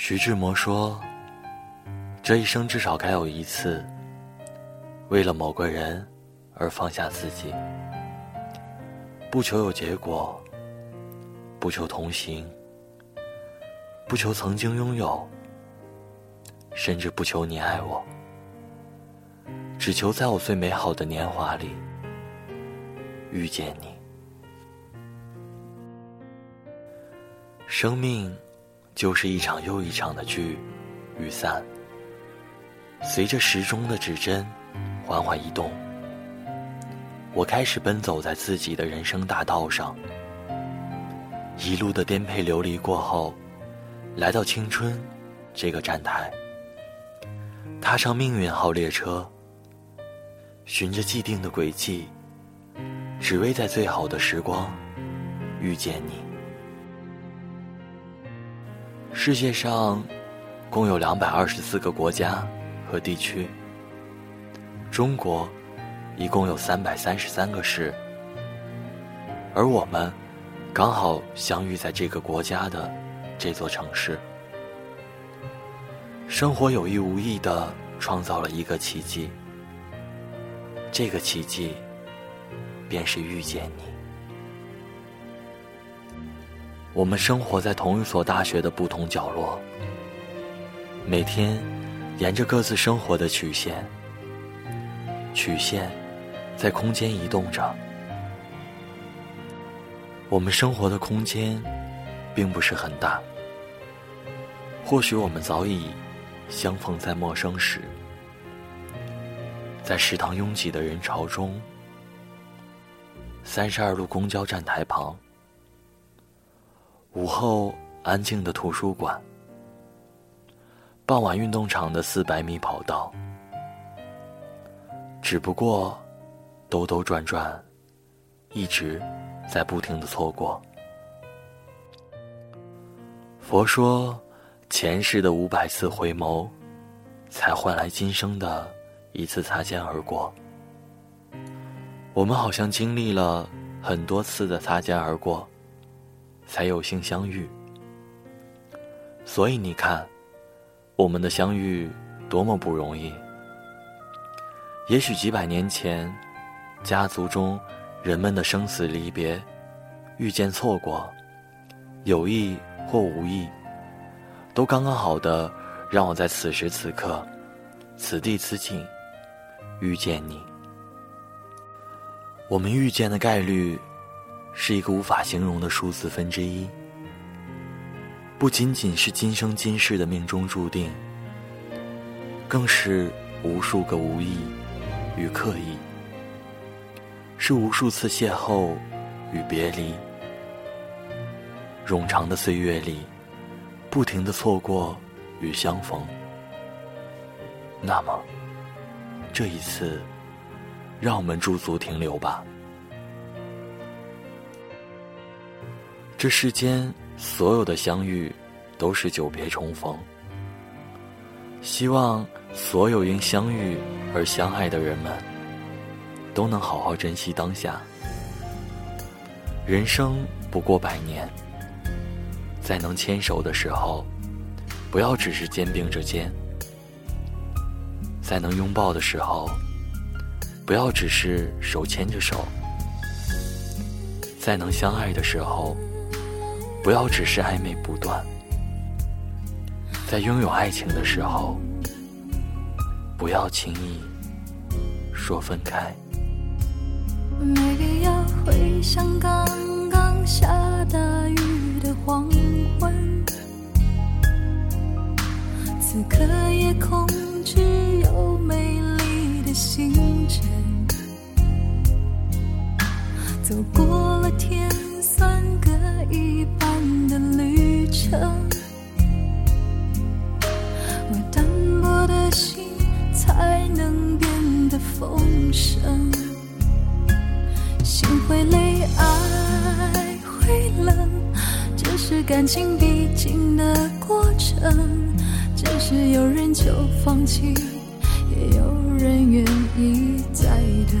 徐志摩说：“这一生至少该有一次，为了某个人而放下自己，不求有结果，不求同行，不求曾经拥有，甚至不求你爱我，只求在我最美好的年华里遇见你。生命。”就是一场又一场的聚与散，随着时钟的指针缓缓移动，我开始奔走在自己的人生大道上。一路的颠沛流离过后，来到青春这个站台，踏上命运号列车，循着既定的轨迹，只为在最好的时光遇见你。世界上共有两百二十四个国家和地区，中国一共有三百三十三个市，而我们刚好相遇在这个国家的这座城市。生活有意无意的创造了一个奇迹，这个奇迹便是遇见你。我们生活在同一所大学的不同角落，每天沿着各自生活的曲线，曲线在空间移动着。我们生活的空间并不是很大，或许我们早已相逢在陌生时，在食堂拥挤的人潮中，三十二路公交站台旁。午后安静的图书馆，傍晚运动场的四百米跑道，只不过兜兜转转，一直在不停的错过。佛说，前世的五百次回眸，才换来今生的一次擦肩而过。我们好像经历了很多次的擦肩而过。才有幸相遇，所以你看，我们的相遇多么不容易。也许几百年前，家族中人们的生死离别、遇见错过，有意或无意，都刚刚好的让我在此时此刻、此地此景遇见你。我们遇见的概率。是一个无法形容的数字分之一，不仅仅是今生今世的命中注定，更是无数个无意与刻意，是无数次邂逅与别离，冗长的岁月里，不停的错过与相逢。那么，这一次，让我们驻足停留吧。这世间所有的相遇，都是久别重逢。希望所有因相遇而相爱的人们，都能好好珍惜当下。人生不过百年，在能牵手的时候，不要只是肩并着肩；在能拥抱的时候，不要只是手牵着手；在能相爱的时候。不要只是暧昧不断，在拥有爱情的时候，不要轻易说分开。没必要回想刚刚下大雨的黄昏，此刻夜空只有美丽的星辰，走过了天算各一半。旅程，我单薄的心才能变得丰盛。心会累，爱会冷，这是感情必经的过程。只是有人就放弃，也有人愿意再等，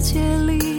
界里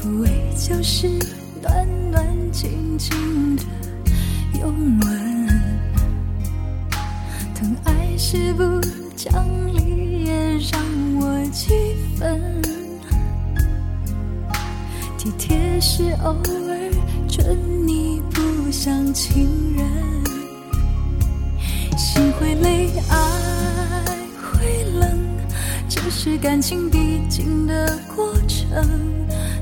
抚慰就是暖暖静静的拥吻，疼爱是不讲理也让我几分，体贴是偶尔准你不像情人。心会累，爱会冷，这是感情必经的过程。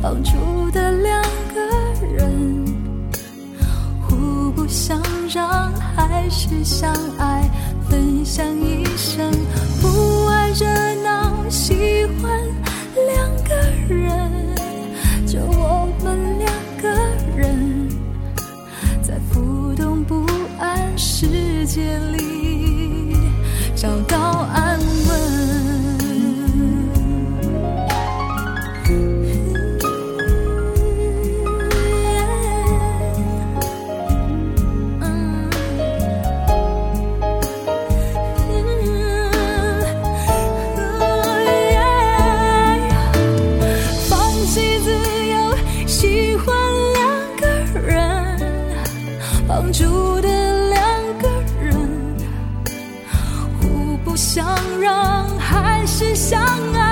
绑住的两个人，互不相让，还是相爱，分享一生，绑住的两个人，互不相让，还是相爱。